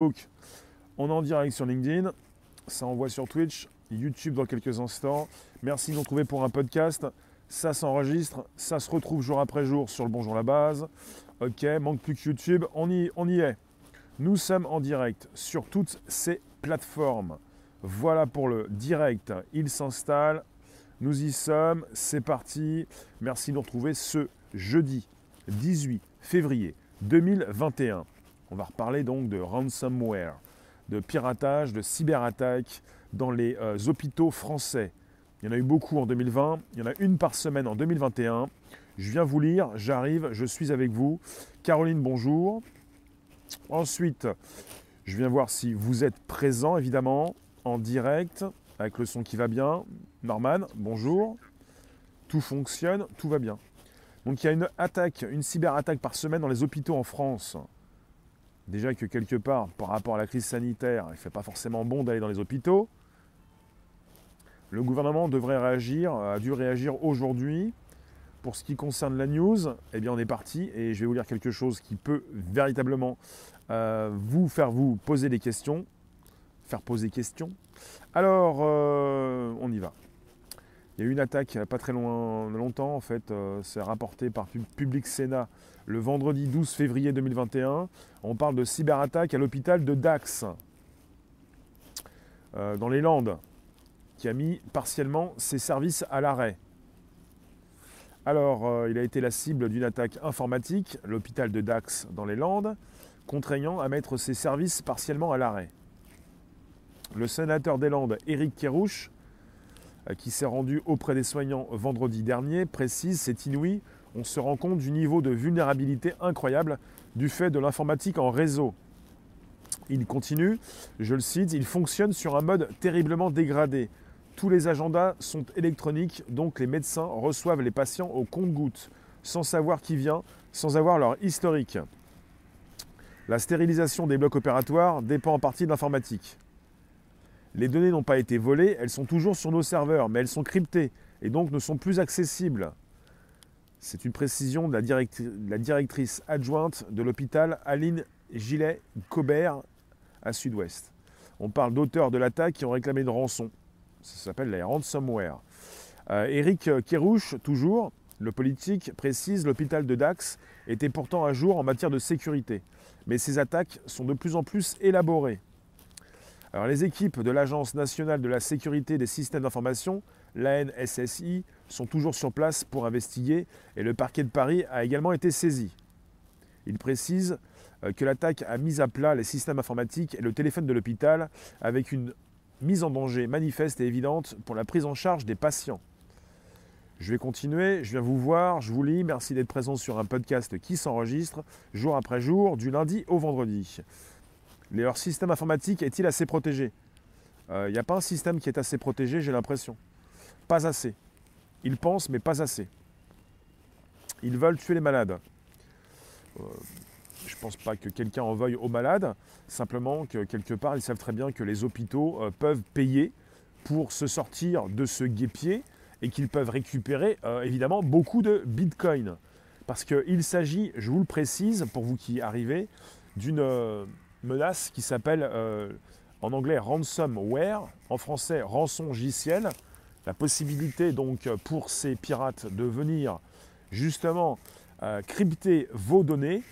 On est en direct sur LinkedIn, ça envoie sur Twitch, YouTube dans quelques instants. Merci de nous retrouver pour un podcast. Ça s'enregistre, ça se retrouve jour après jour sur le Bonjour la base. Ok, manque plus que YouTube, on y, on y est. Nous sommes en direct sur toutes ces plateformes. Voilà pour le direct, il s'installe. Nous y sommes, c'est parti. Merci de nous retrouver ce jeudi 18 février 2021. On va reparler donc de ransomware, de piratage, de cyberattaque dans les euh, hôpitaux français. Il y en a eu beaucoup en 2020, il y en a une par semaine en 2021. Je viens vous lire, j'arrive, je suis avec vous. Caroline, bonjour. Ensuite, je viens voir si vous êtes présent, évidemment, en direct, avec le son qui va bien. Norman, bonjour. Tout fonctionne, tout va bien. Donc il y a une attaque, une cyberattaque par semaine dans les hôpitaux en France. Déjà que quelque part, par rapport à la crise sanitaire, il ne fait pas forcément bon d'aller dans les hôpitaux. Le gouvernement devrait réagir, a dû réagir aujourd'hui. Pour ce qui concerne la news, eh bien on est parti et je vais vous lire quelque chose qui peut véritablement euh, vous faire vous poser des questions, faire poser questions. Alors, euh, on y va. Il y a eu une attaque pas très loin, longtemps, en fait, euh, c'est rapporté par Public Sénat le vendredi 12 février 2021. On parle de cyberattaque à l'hôpital de Dax, dans les Landes, qui a mis partiellement ses services à l'arrêt. Alors, euh, il a été la cible d'une attaque informatique, l'hôpital de Dax dans les Landes, contraignant à mettre ses services partiellement à l'arrêt. Le sénateur des Landes, Éric Kérouche, euh, qui s'est rendu auprès des soignants vendredi dernier, précise C'est inouï, on se rend compte du niveau de vulnérabilité incroyable du fait de l'informatique en réseau. Il continue, je le cite, il fonctionne sur un mode terriblement dégradé. Tous les agendas sont électroniques, donc les médecins reçoivent les patients au compte-gouttes, sans savoir qui vient, sans avoir leur historique. La stérilisation des blocs opératoires dépend en partie de l'informatique. Les données n'ont pas été volées, elles sont toujours sur nos serveurs, mais elles sont cryptées et donc ne sont plus accessibles. C'est une précision de la, la directrice adjointe de l'hôpital Aline Gillet-Cobert à Sud-Ouest. On parle d'auteurs de l'attaque qui ont réclamé une rançon. Ça s'appelle les ransomware. Euh, Éric Kérouche, toujours, le politique, précise l'hôpital de Dax était pourtant à jour en matière de sécurité. Mais ces attaques sont de plus en plus élaborées. Les équipes de l'Agence nationale de la sécurité des systèmes d'information, l'ANSSI, sont toujours sur place pour investiguer et le parquet de Paris a également été saisi. Il précise euh, que l'attaque a mis à plat les systèmes informatiques et le téléphone de l'hôpital avec une mise en danger manifeste et évidente pour la prise en charge des patients. Je vais continuer, je viens vous voir, je vous lis, merci d'être présent sur un podcast qui s'enregistre jour après jour, du lundi au vendredi. Leur système informatique est-il assez protégé? Il euh, n'y a pas un système qui est assez protégé, j'ai l'impression. Pas assez. Ils pensent, mais pas assez. Ils veulent tuer les malades. Euh, je ne pense pas que quelqu'un en veuille aux malades, simplement que quelque part, ils savent très bien que les hôpitaux euh, peuvent payer pour se sortir de ce guépier et qu'ils peuvent récupérer évidemment beaucoup de bitcoin. Parce qu'il s'agit, je vous le précise, pour vous qui arrivez, d'une menace qui s'appelle en anglais ransomware, en français rançon logiciel. La possibilité donc pour ces pirates de venir justement crypter vos données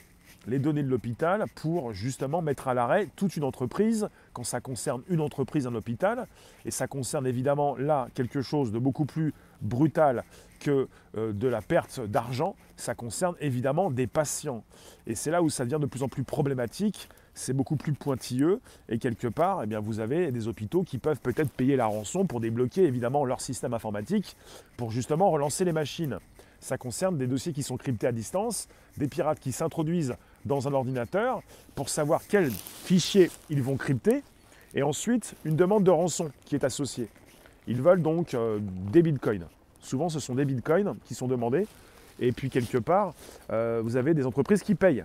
les données de l'hôpital pour justement mettre à l'arrêt toute une entreprise quand ça concerne une entreprise, un hôpital. Et ça concerne évidemment là quelque chose de beaucoup plus brutal que euh, de la perte d'argent. Ça concerne évidemment des patients. Et c'est là où ça devient de plus en plus problématique. C'est beaucoup plus pointilleux et quelque part, eh bien, vous avez des hôpitaux qui peuvent peut-être payer la rançon pour débloquer évidemment leur système informatique pour justement relancer les machines. Ça concerne des dossiers qui sont cryptés à distance, des pirates qui s'introduisent dans un ordinateur pour savoir quels fichiers ils vont crypter, et ensuite une demande de rançon qui est associée. Ils veulent donc euh, des bitcoins. Souvent, ce sont des bitcoins qui sont demandés, et puis quelque part, euh, vous avez des entreprises qui payent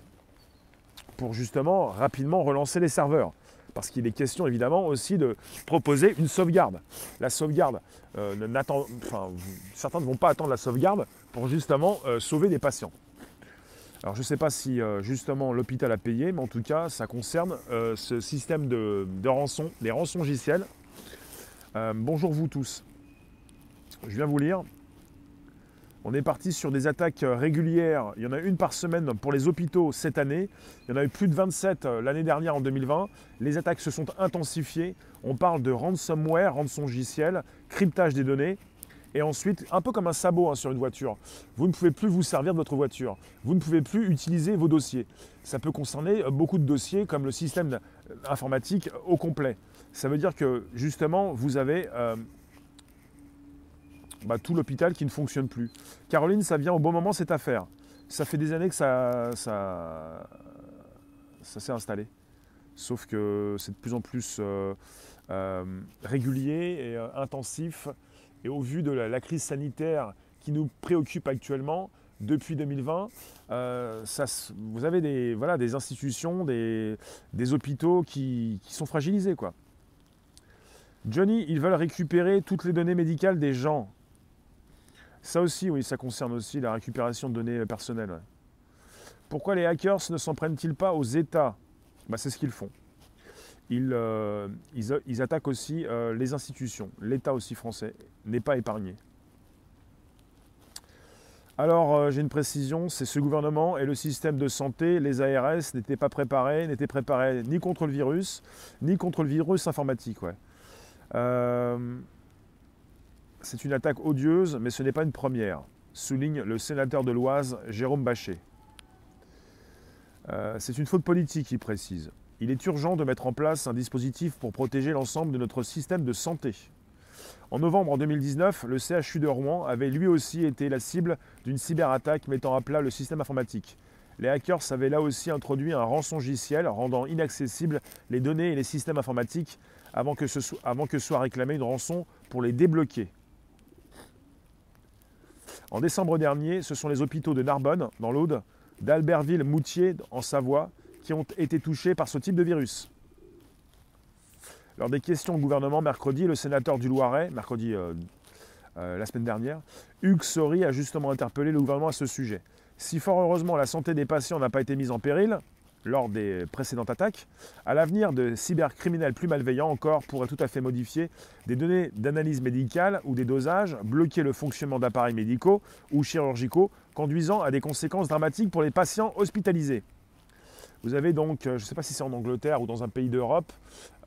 justement rapidement relancer les serveurs. Parce qu'il est question évidemment aussi de proposer une sauvegarde. La sauvegarde, euh, enfin, certains ne vont pas attendre la sauvegarde pour justement sauver des patients. Alors je ne sais pas si euh, justement l'hôpital a payé, mais en tout cas ça concerne euh, ce système de, rançon, les rançons. Euh, bonjour vous tous. Je viens vous lire. On est parti sur des attaques régulières. Il y en a une par semaine pour les hôpitaux cette année. Il y en a eu plus de 27 l'année dernière en 2020. Les attaques se sont intensifiées. On parle de ransomware, rançon JCL, cryptage des données. Et ensuite, un peu comme un sabot hein, sur une voiture, vous ne pouvez plus vous servir de votre voiture. Vous ne pouvez plus utiliser vos dossiers. Ça peut concerner euh, beaucoup de dossiers comme le système informatique au complet. Ça veut dire que justement, vous avez euh, bah, tout l'hôpital qui ne fonctionne plus. Caroline, ça vient au bon moment cette affaire. Ça fait des années que ça, s'est installé. Sauf que c'est de plus en plus euh, régulier et intensif. Et au vu de la, crise sanitaire qui nous préoccupe actuellement, depuis 2020, euh, vous avez des, institutions, des, hôpitaux qui, sont fragilisés. Quoi. Johnny, ils veulent récupérer toutes les données médicales des gens. Ça aussi, oui, ça concerne aussi la récupération de données personnelles. Pourquoi les hackers ne s'en prennent-ils pas aux États? Bah, C'est ce qu'ils font. Euh, ils, attaquent aussi euh, les institutions. L'État aussi français n'est pas épargné. Alors, euh, j'ai une précision, c'est ce gouvernement et le système de santé, les ARS, n'étaient pas préparés, n'étaient préparés ni contre le virus, ni contre le virus informatique. C'est une attaque odieuse, mais ce n'est pas une première, souligne le sénateur de l'Oise, Jérôme Bachet. c'est une faute politique, il précise il est urgent de mettre en place un dispositif pour protéger l'ensemble de notre système de santé. En novembre 2019, le CHU de Rouen avait lui aussi été la cible d'une cyberattaque mettant à plat le système informatique. Les hackers avaient là aussi introduit un rançongiciel rendant inaccessibles les données et les systèmes informatiques avant que, avant que soit réclamée une rançon pour les débloquer. En décembre dernier, ce sont les hôpitaux de Narbonne, dans l'Aude, d'Albertville-Moutier, en Savoie, qui ont été touchés par ce type de virus. Lors des questions au gouvernement mercredi, le sénateur du Loiret, mercredi euh, euh, la semaine dernière, Hugues Sori a justement interpellé le gouvernement à ce sujet. Si fort heureusement la santé des patients n'a pas été mise en péril lors des précédentes attaques, à l'avenir de cybercriminels plus malveillants encore pourraient tout à fait modifier des données d'analyse médicale ou des dosages, bloquer le fonctionnement d'appareils médicaux ou chirurgicaux, conduisant à des conséquences dramatiques pour les patients hospitalisés. Vous avez donc, euh, je ne sais pas si c'est en Angleterre ou dans un pays d'Europe,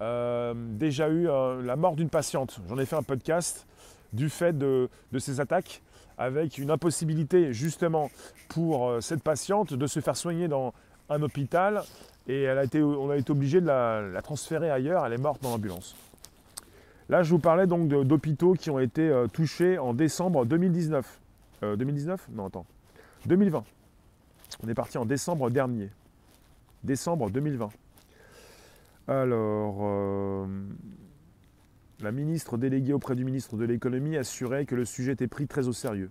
euh, déjà eu euh, la mort d'une patiente. J'en ai fait un podcast du fait de, ces attaques, avec une impossibilité justement pour cette patiente de se faire soigner dans un hôpital et elle a été, on a été obligé de la, transférer ailleurs, elle est morte dans l'ambulance. Là, je vous parlais donc d'hôpitaux qui ont été touchés en décembre 2019. 2019 Non, attends. 2020. On est parti en décembre dernier décembre 2020. Alors, euh, la ministre déléguée auprès du ministre de l'économie assurait que le sujet était pris très au sérieux.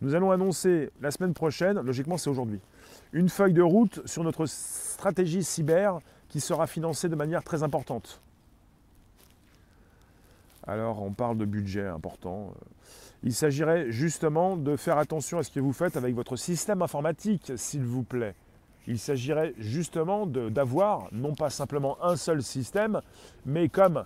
Nous allons annoncer la semaine prochaine, logiquement c'est aujourd'hui, une feuille de route sur notre stratégie cyber qui sera financée de manière très importante. Alors on parle de budget important. Il s'agirait justement de faire attention à ce que vous faites avec votre système informatique, s'il vous plaît. Il s'agirait justement d'avoir non pas simplement un seul système, mais comme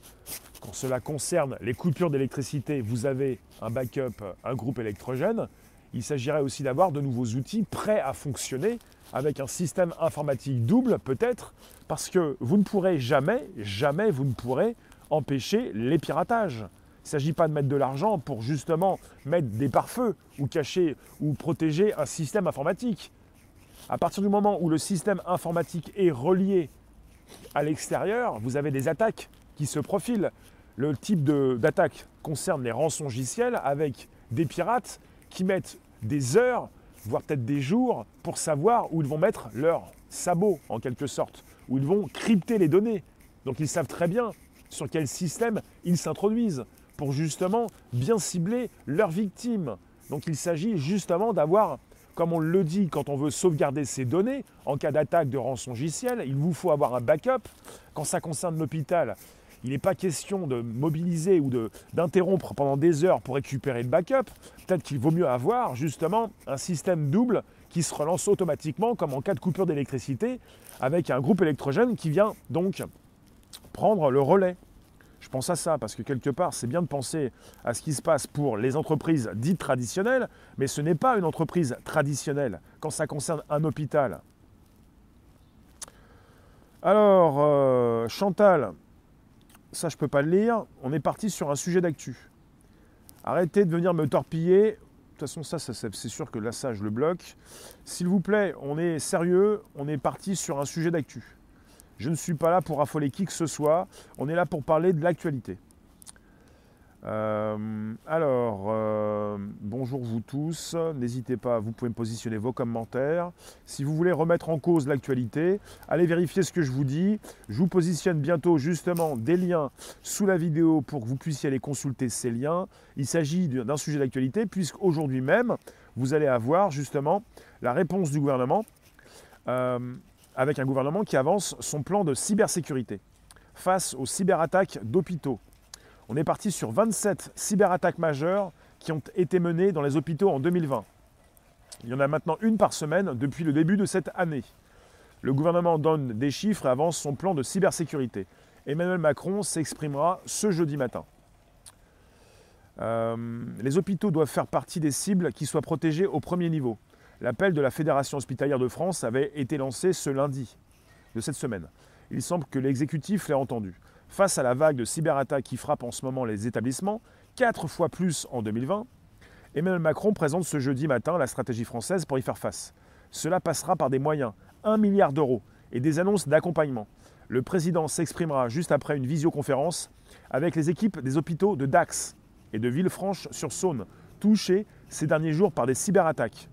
quand cela concerne les coupures d'électricité, vous avez un backup, un groupe électrogène, il s'agirait aussi d'avoir de nouveaux outils prêts à fonctionner avec un système informatique double peut-être, parce que vous ne pourrez jamais, jamais vous ne pourrez empêcher les piratages. Il ne s'agit pas de mettre de l'argent pour justement mettre des pare-feux ou cacher ou protéger un système informatique. À partir du moment où le système informatique est relié à l'extérieur, vous avez des attaques qui se profilent. Le type d'attaque concerne les rançongiciels avec des pirates qui mettent des heures, voire peut-être des jours, pour savoir où ils vont mettre leurs sabots, en quelque sorte, où ils vont crypter les données. Donc ils savent très bien sur quel système ils s'introduisent pour justement bien cibler leurs victimes. Donc il s'agit justement d'avoir comme on le dit, quand on veut sauvegarder ses données, en cas d'attaque de rançongiciel, il vous faut avoir un backup. Quand ça concerne l'hôpital, il n'est pas question de mobiliser ou d'interrompre pendant des heures pour récupérer le backup. Peut-être qu'il vaut mieux avoir justement un système double qui se relance automatiquement comme en cas de coupure d'électricité avec un groupe électrogène qui vient donc prendre le relais. Je pense à ça parce que quelque part, c'est bien de penser à ce qui se passe pour les entreprises dites traditionnelles, mais ce n'est pas une entreprise traditionnelle quand ça concerne un hôpital. Alors, euh, Chantal, ça je ne peux pas le lire, on est parti sur un sujet d'actu. Arrêtez de venir me torpiller. De toute façon, ça, c'est sûr que là, ça, je le bloque. S'il vous plaît, on est sérieux, on est parti sur un sujet d'actu. Je ne suis pas là pour affoler qui que ce soit, on est là pour parler de l'actualité. Euh, alors, euh, bonjour vous tous. N'hésitez pas, vous pouvez me positionner vos commentaires. Si vous voulez remettre en cause l'actualité, allez vérifier ce que je vous dis. Je vous positionne bientôt justement des liens sous la vidéo pour que vous puissiez aller consulter ces liens. Il s'agit d'un sujet d'actualité puisqu'aujourd'hui même, vous allez avoir justement la réponse du gouvernement euh, avec un gouvernement qui avance son plan de cybersécurité face aux cyberattaques d'hôpitaux. On est parti sur 27 cyberattaques majeures qui ont été menées dans les hôpitaux en 2020. Il y en a maintenant une par semaine depuis le début de cette année. Le gouvernement donne des chiffres et avance son plan de cybersécurité. Emmanuel Macron s'exprimera ce jeudi matin. Euh, les hôpitaux doivent faire partie des cibles qui soient protégées au premier niveau. L'appel de la Fédération hospitalière de France avait été lancé ce lundi de cette semaine. Il semble que l'exécutif l'ait entendu. Face à la vague de cyberattaques qui frappe en ce moment les établissements, quatre fois plus en 2020, Emmanuel Macron présente ce jeudi matin la stratégie française pour y faire face. Cela passera par des moyens, 1 milliard d'euros, et des annonces d'accompagnement. Le président s'exprimera juste après une visioconférence avec les équipes des hôpitaux de Dax et de Villefranche-sur-Saône, touchés ces derniers jours par des cyberattaques.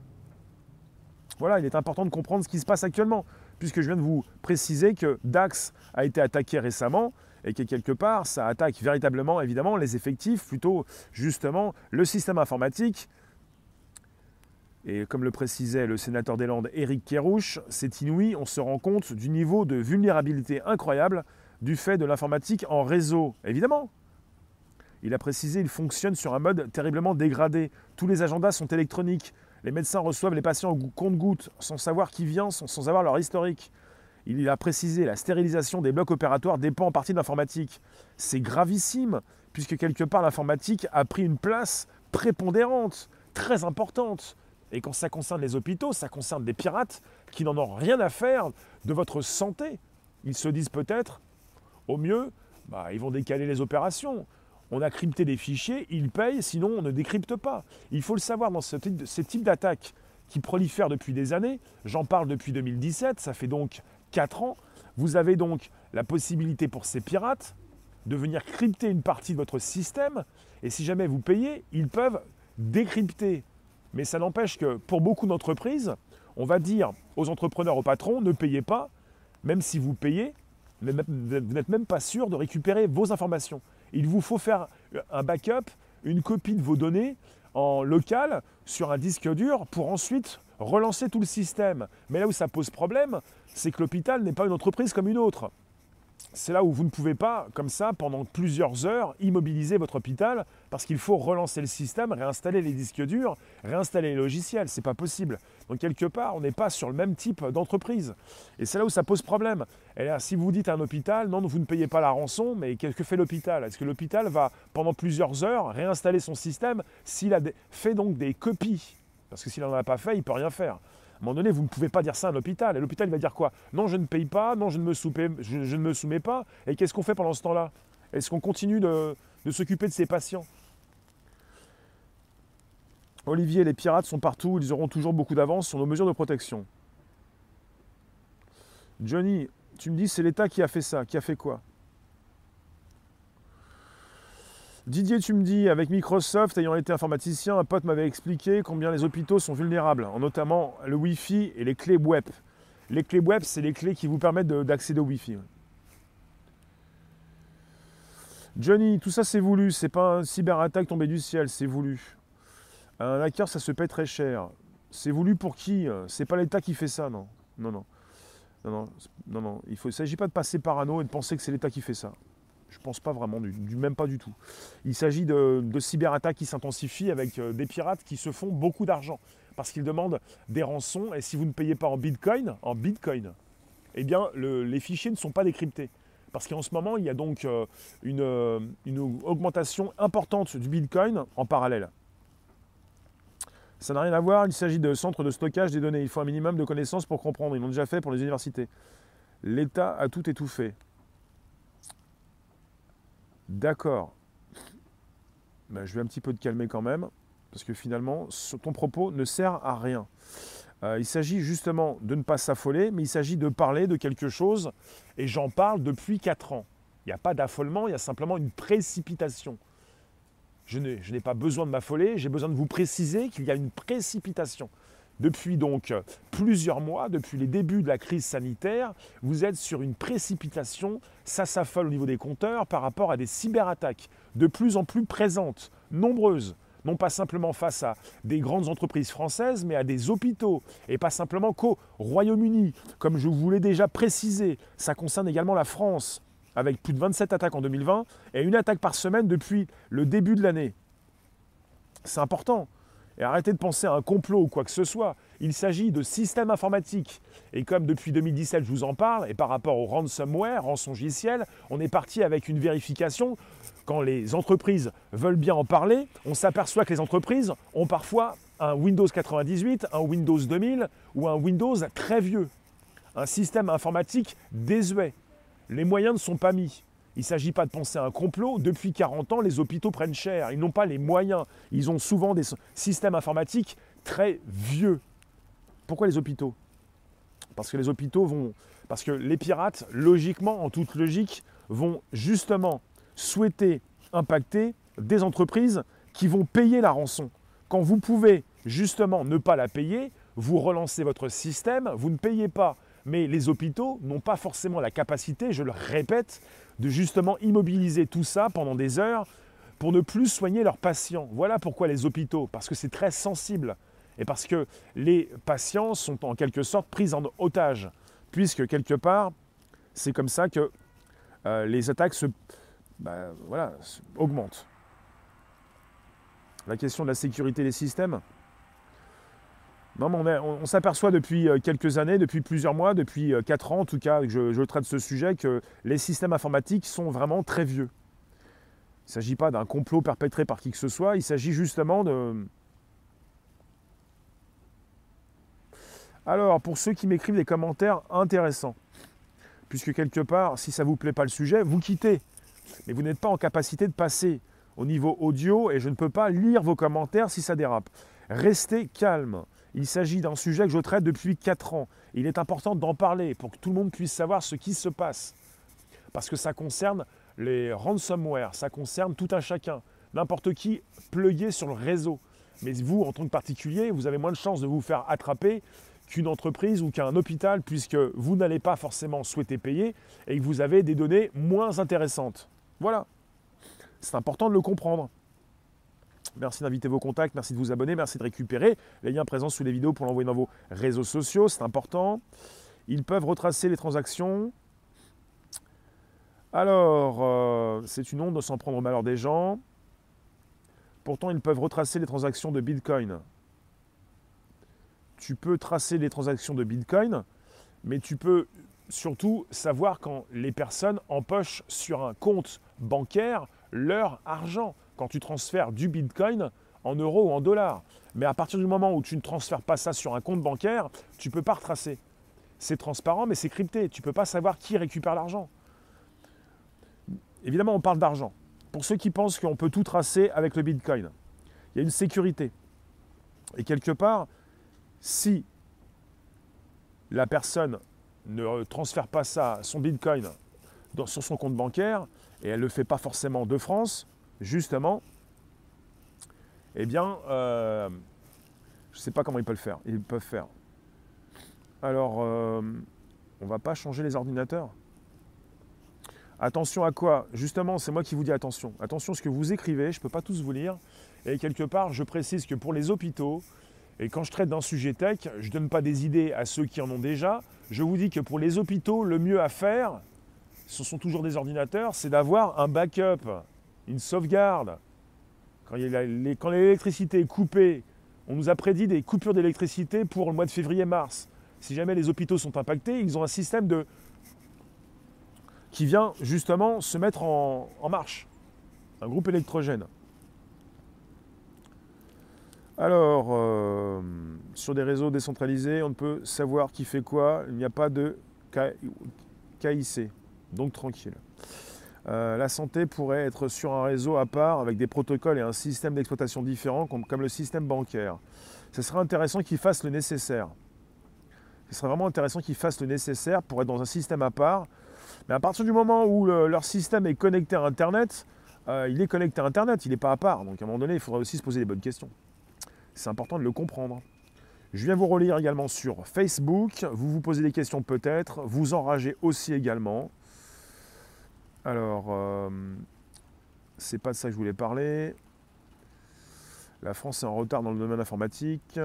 Voilà, il est important de comprendre ce qui se passe actuellement, puisque je viens de vous préciser que Dax a été attaqué récemment et que quelque part, ça attaque véritablement, évidemment, les effectifs, plutôt justement le système informatique. Et comme le précisait le sénateur des Landes, Éric Kérouche, c'est inouï, on se rend compte du niveau de vulnérabilité incroyable du fait de l'informatique en réseau. Évidemment, il a précisé, il fonctionne sur un mode terriblement dégradé. Tous les agendas sont électroniques. Les médecins reçoivent les patients au compte-gouttes, sans savoir qui vient, sans avoir leur historique. Il a précisé la stérilisation des blocs opératoires dépend en partie de l'informatique. C'est gravissime, puisque quelque part l'informatique a pris une place prépondérante, très importante. Et quand ça concerne les hôpitaux, ça concerne des pirates qui n'en ont rien à faire de votre santé. Ils se disent peut-être, au mieux, bah, ils vont décaler les opérations. On a crypté des fichiers, ils payent, sinon on ne décrypte pas. Il faut le savoir dans ce type, ces types d'attaques qui prolifèrent depuis des années. J'en parle depuis 2017, ça fait donc 4 ans, vous avez donc la possibilité pour ces pirates de venir crypter une partie de votre système, et si jamais vous payez, ils peuvent décrypter. Mais ça n'empêche que pour beaucoup d'entreprises, on va dire aux entrepreneurs, aux patrons, ne payez pas, même si vous payez, vous n'êtes même pas sûr de récupérer vos informations. Il vous faut faire un backup, une copie de vos données en local sur un disque dur pour ensuite relancer tout le système. Mais là où ça pose problème, c'est que l'hôpital n'est pas une entreprise comme une autre. C'est là où vous ne pouvez pas, comme ça, pendant plusieurs heures, immobiliser votre hôpital parce qu'il faut relancer le système, réinstaller les disques durs, réinstaller les logiciels. C'est pas possible. Donc quelque part, on n'est pas sur le même type d'entreprise. Et c'est là où ça pose problème. Et là, si vous dites à un hôpital, non, vous ne payez pas la rançon, mais qu'est-ce que fait l'hôpital? Est-ce que l'hôpital va, pendant plusieurs heures, réinstaller son système s'il a fait donc des copies Parce que s'il n'en a pas fait, il ne peut rien faire. À un moment donné, vous ne pouvez pas dire ça à l'hôpital. Et l'hôpital va dire quoi? Non, je ne paye pas, non, je ne me, soumets, je, ne me soumets pas. Et qu'est-ce qu'on fait pendant ce temps-là? Est-ce qu'on continue de, s'occuper de ces patients? Olivier, les pirates sont partout, ils auront toujours beaucoup d'avance sur nos mesures de protection. Johnny, tu me dis c'est l'État qui a fait ça. Qui a fait quoi? Didier, tu me dis, avec Microsoft, ayant été informaticien, un pote m'avait expliqué combien les hôpitaux sont vulnérables, notamment le Wi-Fi et les clés web. Les clés web, c'est les clés qui vous permettent d'accéder au Wi-Fi. Johnny, tout ça c'est voulu, c'est pas un cyberattaque tombé du ciel, c'est voulu. Un hacker, ça se paie très cher. C'est voulu pour qui C'est pas l'État qui fait ça, non. Non, non. Non, non, non, non. Il ne s'agit pas de passer parano et de penser que c'est l'État qui fait ça. Je pense pas vraiment, du, même pas du tout. Il s'agit de, cyberattaques qui s'intensifient avec euh, des pirates qui se font beaucoup d'argent. parce qu'ils demandent des rançons. Et si vous ne payez pas en bitcoin, en bitcoin, eh bien, les fichiers ne sont pas décryptés. Parce qu'en ce moment, il y a donc euh, euh, une, augmentation importante du bitcoin en parallèle. Ça n'a rien à voir, il s'agit de centres de stockage des données. Il faut un minimum de connaissances pour comprendre. Ils l'ont déjà fait pour les universités. L'État a tout étouffé. D'accord. Ben, je vais un petit peu te calmer quand même, parce que finalement, ton propos ne sert à rien. Euh, il s'agit justement de ne pas s'affoler, mais il s'agit de parler de quelque chose, et j'en parle depuis 4 ans. Il n'y a pas d'affolement, il y a simplement une précipitation. Je n'ai pas besoin de m'affoler, j'ai besoin de vous préciser qu'il y a une précipitation. Depuis donc plusieurs mois, depuis les débuts de la crise sanitaire, vous êtes sur une précipitation, ça s'affole au niveau des compteurs par rapport à des cyberattaques de plus en plus présentes, nombreuses, non pas simplement face à des grandes entreprises françaises, mais à des hôpitaux, et pas simplement qu'au Royaume-Uni. Comme je vous l'ai déjà précisé, ça concerne également la France, avec plus de 27 attaques en 2020, et une attaque par semaine depuis le début de l'année. C'est important. Et arrêtez de penser à un complot ou quoi que ce soit. Il s'agit de systèmes informatiques. Et comme depuis 2017, je vous en parle, et par rapport au ransomware, rançongiciel, on est parti avec une vérification. Quand les entreprises veulent bien en parler, on s'aperçoit que les entreprises ont parfois un Windows 98, un Windows 2000 ou un Windows très vieux. Un système informatique désuet. Les moyens ne sont pas mis. Il ne s'agit pas de penser à un complot. Depuis 40 ans, les hôpitaux prennent cher. Ils n'ont pas les moyens. Ils ont souvent des systèmes informatiques très vieux. Pourquoi les hôpitaux? Parce que les hôpitaux vont. Parce que les pirates, logiquement, en toute logique, vont justement souhaiter impacter des entreprises qui vont payer la rançon. Quand vous pouvez justement ne pas la payer, vous relancez votre système, vous ne payez pas. Mais les hôpitaux n'ont pas forcément la capacité, je le répète, de justement immobiliser tout ça pendant des heures pour ne plus soigner leurs patients. Voilà pourquoi les hôpitaux, parce que c'est très sensible et parce que les patients sont en quelque sorte pris en otage, puisque quelque part, c'est comme ça que euh, les attaques se, bah, voilà, augmentent. La question de la sécurité des systèmes, non, on, s'aperçoit depuis euh, quelques années, depuis plusieurs mois, depuis euh, quatre ans en tout cas, que je, traite ce sujet, que les systèmes informatiques sont vraiment très vieux. Il ne s'agit pas d'un complot perpétré par qui que ce soit, il s'agit justement de... Alors, pour ceux qui m'écrivent des commentaires intéressants, puisque quelque part, si ça ne vous plaît pas le sujet, vous quittez. Mais vous n'êtes pas en capacité de passer au niveau audio et je ne peux pas lire vos commentaires si ça dérape. Restez calme. Il s'agit d'un sujet que je traite depuis 4 ans. Il est important d'en parler pour que tout le monde puisse savoir ce qui se passe. Parce que ça concerne les ransomware, ça concerne tout un chacun. N'importe qui plugué sur le réseau. Mais vous, en tant que particulier, vous avez moins de chances de vous faire attraper qu'une entreprise ou qu'un hôpital, puisque vous n'allez pas forcément souhaiter payer et que vous avez des données moins intéressantes. Voilà. C'est important de le comprendre. Merci d'inviter vos contacts, merci de vous abonner, merci de récupérer les liens présents sous les vidéos pour l'envoyer dans vos réseaux sociaux, c'est important. Ils peuvent retracer les transactions. Alors, euh, c'est une honte de s'en prendre au malheur des gens. Pourtant, ils peuvent retracer les transactions de Bitcoin. Tu peux tracer les transactions de Bitcoin, mais tu peux surtout savoir quand les personnes empochent sur un compte bancaire leur argent quand tu transfères du Bitcoin en euros ou en dollars. Mais à partir du moment où tu ne transfères pas ça sur un compte bancaire, tu ne peux pas retracer. C'est transparent, mais c'est crypté. Tu ne peux pas savoir qui récupère l'argent. Évidemment, on parle d'argent. Pour ceux qui pensent qu'on peut tout tracer avec le Bitcoin, il y a une sécurité. Et quelque part, si la personne ne transfère pas ça, son Bitcoin, sur son compte bancaire, et elle ne le fait pas forcément de France, justement, eh bien, euh, je ne sais pas comment ils peuvent le faire. Ils peuvent faire. Alors, euh, on ne va pas changer les ordinateurs. Attention à quoi? Justement, c'est moi qui vous dis attention. Attention à ce que vous écrivez, je ne peux pas tous vous lire. Et quelque part, je précise que pour les hôpitaux, et quand je traite d'un sujet tech, je ne donne pas des idées à ceux qui en ont déjà. Je vous dis que pour les hôpitaux, le mieux à faire, ce sont toujours des ordinateurs, c'est d'avoir un backup une sauvegarde. Quand l'électricité est coupée On nous a prédit des coupures d'électricité pour le mois de février-mars. Si jamais les hôpitaux sont impactés, ils ont un système qui vient justement se mettre en, marche. Un groupe électrogène. Alors, euh, sur des réseaux décentralisés, on ne peut savoir qui fait quoi. Il n'y a pas de KIC. Donc tranquille. Euh, la santé pourrait être sur un réseau à part avec des protocoles et un système d'exploitation différent comme, le système bancaire. Ce serait intéressant qu'ils fassent le nécessaire. Ce serait vraiment intéressant qu'ils fassent le nécessaire pour être dans un système à part. Mais à partir du moment où leur système est connecté à Internet, euh, il est connecté à Internet, il n'est pas à part. Donc à un moment donné, il faudrait aussi se poser les bonnes questions. C'est important de le comprendre. Je viens vous relire également sur Facebook. Vous vous posez des questions peut-être. Vous enragez aussi également. Alors, euh, c'est pas de ça que je voulais parler. La France est en retard dans le domaine informatique.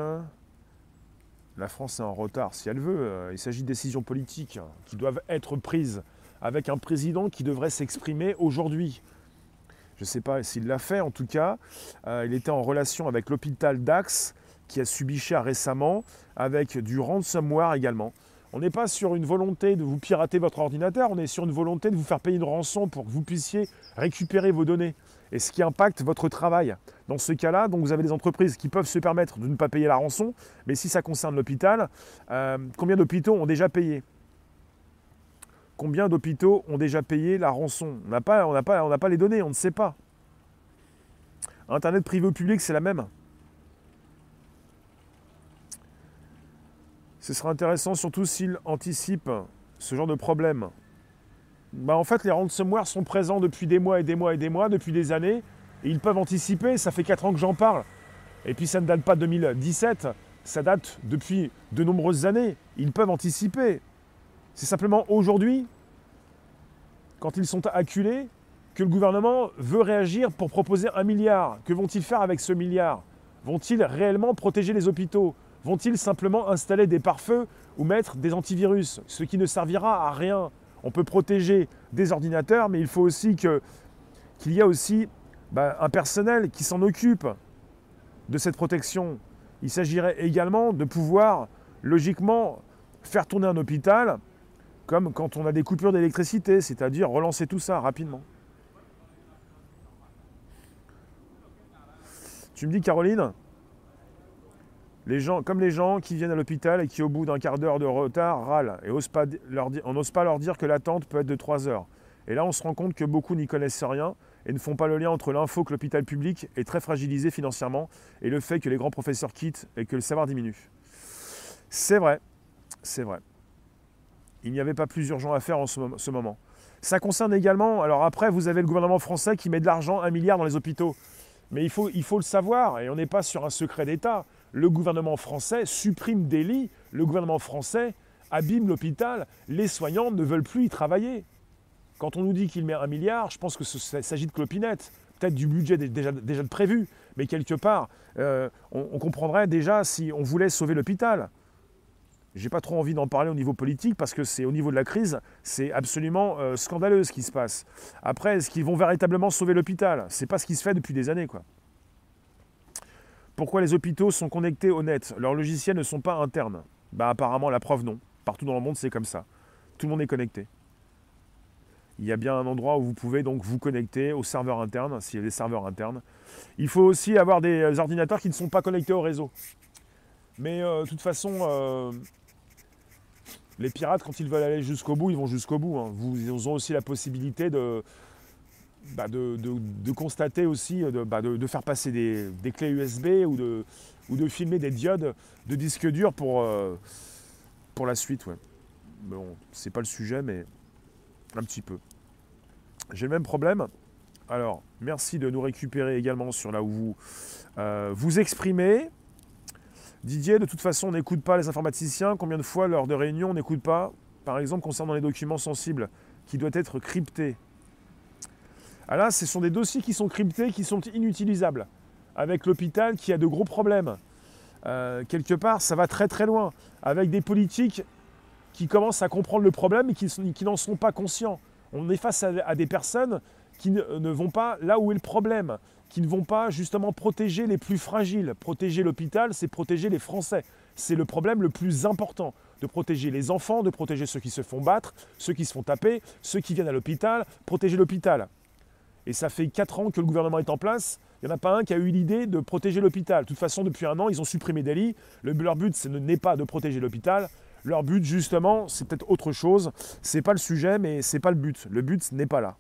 La France est en retard si elle veut. Il s'agit de décisions politiques qui doivent être prises avec un président qui devrait s'exprimer aujourd'hui. Je ne sais pas s'il l'a fait, en tout cas, euh, il était en relation avec l'hôpital Dax qui a subi cher récemment, avec du ransomware également. On n'est pas sur une volonté de vous pirater votre ordinateur, on est sur une volonté de vous faire payer une rançon pour que vous puissiez récupérer vos données. Et ce qui impacte votre travail. Dans ce cas-là, donc vous avez des entreprises qui peuvent se permettre de ne pas payer la rançon, mais si ça concerne l'hôpital, euh, combien d'hôpitaux ont déjà payé? Combien d'hôpitaux ont déjà payé la rançon? On n'a pas, les données, on ne sait pas. Internet privé ou public, c'est la même. Ce sera intéressant surtout s'il anticipe ce genre de problème. Bah en fait, les ransomware sont présents depuis des mois et des mois et des mois, depuis des années, et ils peuvent anticiper. Ça fait 4 ans que j'en parle. Et puis ça ne date pas de 2017, ça date depuis de nombreuses années. Ils peuvent anticiper. C'est simplement aujourd'hui, quand ils sont acculés, que le gouvernement veut réagir pour proposer un milliard. Que vont-ils faire avec ce milliard? Vont-ils réellement protéger les hôpitaux? Vont-ils simplement installer des pare-feux ou mettre des antivirus Ce qui ne servira à rien? On peut protéger des ordinateurs, mais il faut aussi qu'il y ait aussi bah, un personnel qui s'en occupe de cette protection. Il s'agirait également de pouvoir logiquement faire tourner un hôpital comme quand on a des coupures d'électricité, c'est-à-dire relancer tout ça rapidement. Tu me dis Caroline, les gens, comme les gens qui viennent à l'hôpital et qui, au bout d'un quart d'heure de retard, râlent. Et on n'ose pas leur dire que l'attente peut être de 3 heures. Et là, on se rend compte que beaucoup n'y connaissent rien et ne font pas le lien entre l'info que l'hôpital public est très fragilisé financièrement et le fait que les grands professeurs quittent et que le savoir diminue. C'est vrai, c'est vrai. Il n'y avait pas plus urgent à faire en ce moment. Ça concerne également, alors après, vous avez le gouvernement français qui met de l'argent, un milliard dans les hôpitaux. Mais il faut, il faut le savoir, et on n'est pas sur un secret d'État le gouvernement français supprime des le gouvernement français abîme l'hôpital, les soignants ne veulent plus y travailler. Quand on nous dit qu'il met un milliard, je pense que s'agit de clopinettes, peut-être du budget déjà, déjà prévu, mais quelque part, euh, on, comprendrait déjà si on voulait sauver l'hôpital. J'ai pas trop envie d'en parler au niveau politique parce que c'est au niveau de la crise, c'est absolument euh, scandaleux ce qui se passe. Après, est-ce qu'ils vont véritablement sauver l'hôpital? C'est pas ce qui se fait depuis des années, quoi. Pourquoi les hôpitaux sont connectés au net Leurs logiciels ne sont pas internes. Bah apparemment la preuve non. Partout dans le monde c'est comme ça. Tout le monde est connecté. Il y a bien un endroit où vous pouvez donc vous connecter au serveur interne, s'il y a des serveurs internes. Il faut aussi avoir des ordinateurs qui ne sont pas connectés au réseau. Mais euh, de toute façon, euh, les pirates, quand ils veulent aller jusqu'au bout, ils vont jusqu'au bout. Hein. Ils ont aussi la possibilité de, bah, de, constater aussi, euh, bah, de, faire passer des, clés USB ou de, filmer des diodes de disque dur pour, euh, pour la suite. Ouais. Bon, c'est pas le sujet, mais un petit peu. J'ai le même problème. Alors, merci de nous récupérer également sur là où vous euh, vous exprimez. Didier, de toute façon, on n'écoute pas les informaticiens. Combien de fois, lors de réunions, on n'écoute pas, par exemple, concernant les documents sensibles, qui doivent être cryptés? Ah là, ce sont des dossiers qui sont cryptés, qui sont inutilisables, avec l'hôpital qui a de gros problèmes. Euh, quelque part, ça va très très loin, avec des politiques qui commencent à comprendre le problème et qui, n'en sont pas conscients. On est face à, des personnes qui ne, vont pas là où est le problème, qui ne vont pas justement protéger les plus fragiles. Protéger l'hôpital, c'est protéger les Français. C'est le problème le plus important, de protéger les enfants, de protéger ceux qui se font battre, ceux qui se font taper, ceux qui viennent à l'hôpital, protéger l'hôpital. Et ça fait 4 ans que le gouvernement est en place, il n'y en a pas un qui a eu l'idée de protéger l'hôpital. De toute façon, depuis un an, ils ont supprimé lits. leur but, ce n'est pas de protéger l'hôpital. Leur but, justement, c'est peut-être autre chose. Ce n'est pas le sujet, mais ce n'est pas le but. Le but n'est pas là.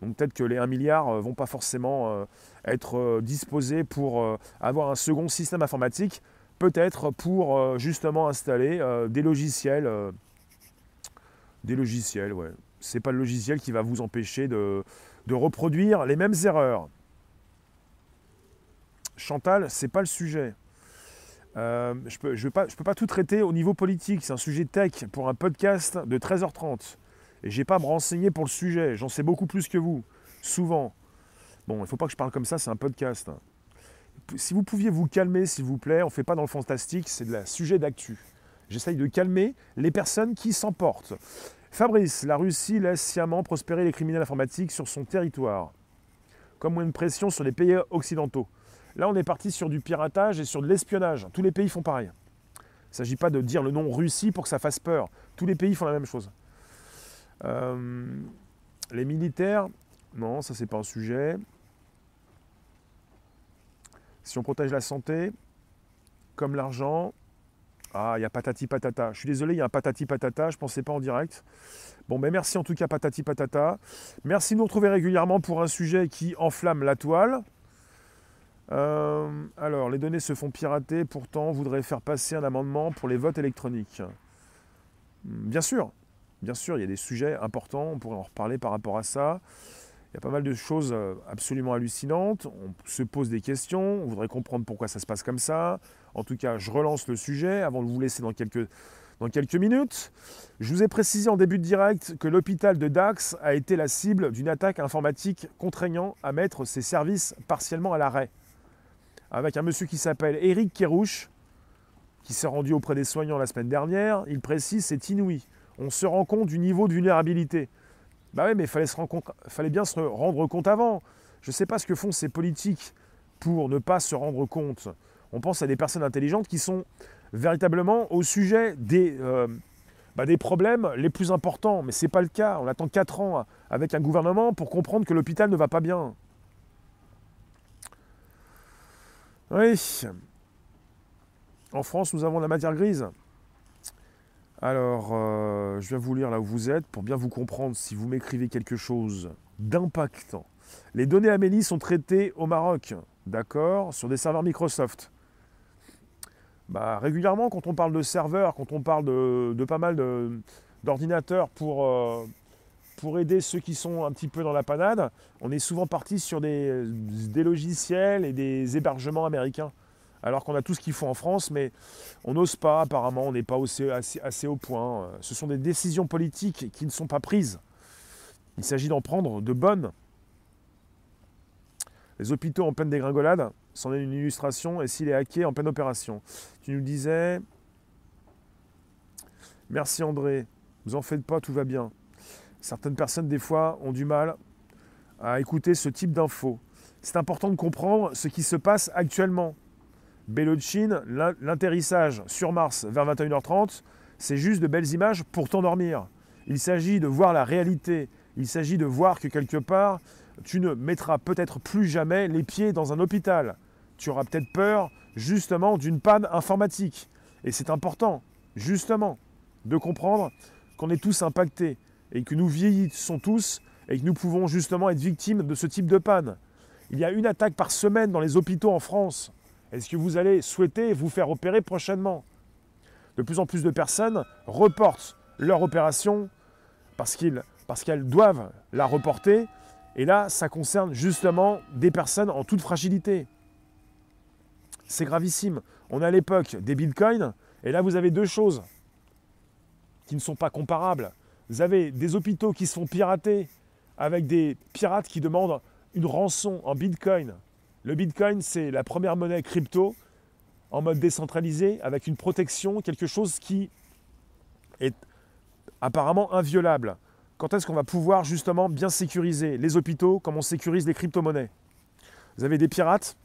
Donc peut-être que les 1 milliard ne euh, vont pas forcément euh, être euh, disposés pour avoir un second système informatique, peut-être pour justement installer des logiciels. des logiciels, ouais. C'est pas le logiciel qui va vous empêcher de, de reproduire les mêmes erreurs. Chantal, c'est pas le sujet. Euh, je ne peux, pas, tout traiter au niveau politique. C'est un sujet tech pour un podcast de 13h30. Et j'ai pas à me renseigner pour le sujet. J'en sais beaucoup plus que vous. Souvent. Bon, il ne faut pas que je parle comme ça, c'est un podcast. Si vous pouviez vous calmer, s'il vous plaît, on ne fait pas dans le fantastique, c'est de la sujet d'actu. J'essaye de calmer les personnes qui s'emportent. Fabrice, la Russie laisse sciemment prospérer les criminels informatiques sur son territoire. Comme de pression sur les pays occidentaux. Là, on est parti sur du piratage et sur de l'espionnage. Tous les pays font pareil. Il ne s'agit pas de dire le nom Russie pour que ça fasse peur. Tous les pays font la même chose. Euh, les militaires, non, ça c'est pas un sujet. Si on protège la santé, comme l'argent, ah, il y a patati patata. Je suis désolé, il y a un patati patata, je ne pensais pas en direct. Bon, mais merci en tout cas patati patata. Merci de nous retrouver régulièrement pour un sujet qui enflamme la toile. Euh, alors, les données se font pirater, pourtant, on voudrait faire passer un amendement pour les votes électroniques. Bien sûr, bien sûr, il y a des sujets importants, on pourrait en reparler par rapport à ça. Il y a pas mal de choses euh, absolument hallucinantes, on se pose des questions, on voudrait comprendre pourquoi ça se passe comme ça. En tout cas, je relance le sujet avant de vous laisser dans quelques, minutes. Je vous ai précisé en début de direct que l'hôpital de Dax a été la cible d'une attaque informatique contraignant à mettre ses services partiellement à l'arrêt avec un monsieur qui s'appelle Eric Kérouche, qui s'est rendu auprès des soignants la semaine dernière. Il précise c'est inouï. On se rend compte du niveau de vulnérabilité. Bah oui, mais il fallait, fallait bien se rendre compte avant. Je ne sais pas ce que font ces politiques pour ne pas se rendre compte. On pense à des personnes intelligentes qui sont véritablement au sujet des, euh, bah, des problèmes les plus importants. Mais ce n'est pas le cas. On attend 4 ans avec un gouvernement pour comprendre que l'hôpital ne va pas bien. Oui. En France, nous avons la matière grise. Alors, euh, je viens vous lire là où vous êtes pour bien vous comprendre si vous m'écrivez quelque chose d'impactant. Les données Amélie sont traitées au Maroc, d'accord, sur des serveurs Microsoft. Bah, régulièrement, quand on parle de serveurs, quand on parle de, pas mal d'ordinateurs pour, euh, pour aider ceux qui sont un petit peu dans la panade, on est souvent parti sur des, logiciels et des hébergements américains. Alors qu'on a tout ce qu'il faut en France, mais on n'ose pas, apparemment, on n'est pas assez, au point. Ce sont des décisions politiques qui ne sont pas prises. Il s'agit d'en prendre de bonnes. Les hôpitaux en pleine dégringolade, c'en est une illustration, et s'il est hacké en pleine opération. Tu nous disais, merci André, vous en faites pas, tout va bien. Certaines personnes, des fois, ont du mal à écouter ce type d'infos. C'est important de comprendre ce qui se passe actuellement. Bélochin, l'atterrissage sur Mars vers 21h30, c'est juste de belles images pour t'endormir. Il s'agit de voir la réalité. Il s'agit de voir que quelque part, tu ne mettras peut-être plus jamais les pieds dans un hôpital. Tu auras peut-être peur justement d'une panne informatique. Et c'est important, justement, de comprendre qu'on est tous impactés et que nous vieillissons tous et que nous pouvons justement être victimes de ce type de panne. Il y a une attaque par semaine dans les hôpitaux en France. Est-ce que vous allez souhaiter vous faire opérer prochainement? De plus en plus de personnes reportent leur opération parce qu'elles doivent la reporter. Et là, ça concerne justement des personnes en toute fragilité. C'est gravissime. On a l'époque des bitcoins, et là vous avez deux choses qui ne sont pas comparables. Vous avez des hôpitaux qui se font pirater avec des pirates qui demandent une rançon en bitcoin. Le bitcoin, c'est la première monnaie crypto en mode décentralisé avec une protection, quelque chose qui est apparemment inviolable. quand est-ce qu'on va pouvoir justement bien sécuriser les hôpitaux comme on sécurise les crypto-monnaies? Vous avez des pirates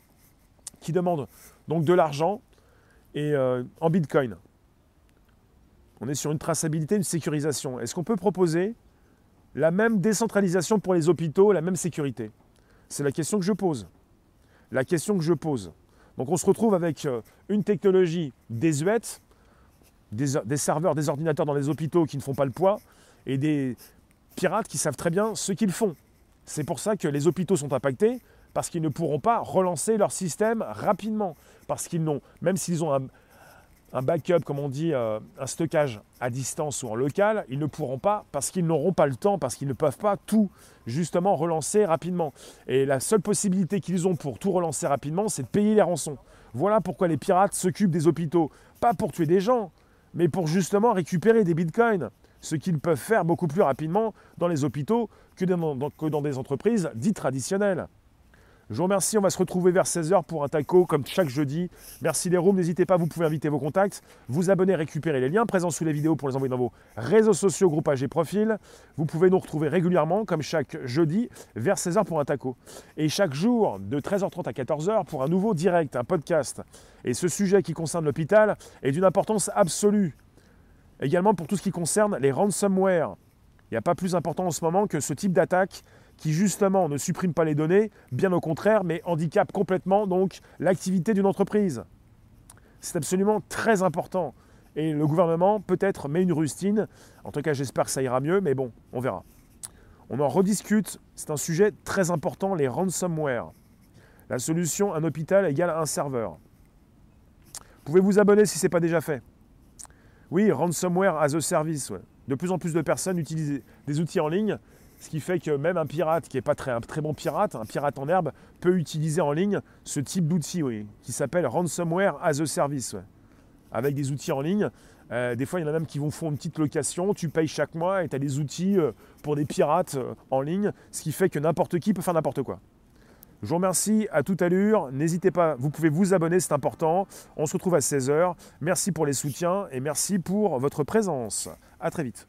qui demandent donc de l'argent et euh, en bitcoin. On est sur une traçabilité, une sécurisation. Est-ce qu'on peut proposer la même décentralisation pour les hôpitaux, la même sécurité? C'est la question que je pose. La question que je pose. Donc on se retrouve avec euh, une technologie désuète, des, des serveurs, des ordinateurs dans les hôpitaux qui ne font pas le poids, et des pirates qui savent très bien ce qu'ils font. C'est pour ça que les hôpitaux sont impactés, parce qu'ils ne pourront pas relancer leur système rapidement. Parce qu'ils n'ont, même s'ils ont un, un backup, comme on dit, euh, un stockage à distance ou en local, ils ne pourront pas parce qu'ils n'auront pas le temps, parce qu'ils ne peuvent pas tout justement relancer rapidement. Et la seule possibilité qu'ils ont pour tout relancer rapidement, c'est de payer les rançons. Voilà pourquoi les pirates s'occupent des hôpitaux. Pas pour tuer des gens, mais pour justement récupérer des bitcoins. Ce qu'ils peuvent faire beaucoup plus rapidement dans les hôpitaux que dans des entreprises dites traditionnelles. Je vous remercie, on va se retrouver vers 16h pour un taco comme chaque jeudi. Merci les rooms, n'hésitez pas, vous pouvez inviter vos contacts, vous abonner, récupérer les liens présents sous les vidéos pour les envoyer dans vos réseaux sociaux, groupages et profils. Vous pouvez nous retrouver régulièrement, comme chaque jeudi, vers 16h pour un taco. Et chaque jour, de 13h30 à 14h, pour un nouveau direct, un podcast. Et ce sujet qui concerne l'hôpital est d'une importance absolue. Également pour tout ce qui concerne les ransomware. Il n'y a pas plus important en ce moment que ce type d'attaque qui justement ne supprime pas les données, bien au contraire, mais handicape complètement donc l'activité d'une entreprise. C'est absolument très important. Et le gouvernement peut-être met une rustine. En tout cas, j'espère que ça ira mieux, mais bon, on verra. On en rediscute. C'est un sujet très important, les ransomware. La solution, un hôpital égale un serveur. Pouvez vous abonner si ce n'est pas déjà fait? Oui, ransomware as a service. De plus en plus de personnes utilisent des outils en ligne ce qui fait que même un pirate qui n'est pas très, un très bon pirate, un pirate en herbe, peut utiliser en ligne ce type d'outil qui s'appelle Ransomware as a Service. Avec des outils en ligne. Euh, des fois, il y en a même qui vont faire une petite location, tu payes chaque mois et tu as des outils euh, pour des pirates euh, en ligne, ce qui fait que n'importe qui peut faire n'importe quoi. Je vous remercie à toute allure. N'hésitez pas, vous pouvez vous abonner, c'est important. On se retrouve à 16h. Merci pour les soutiens et merci pour votre présence. À très vite.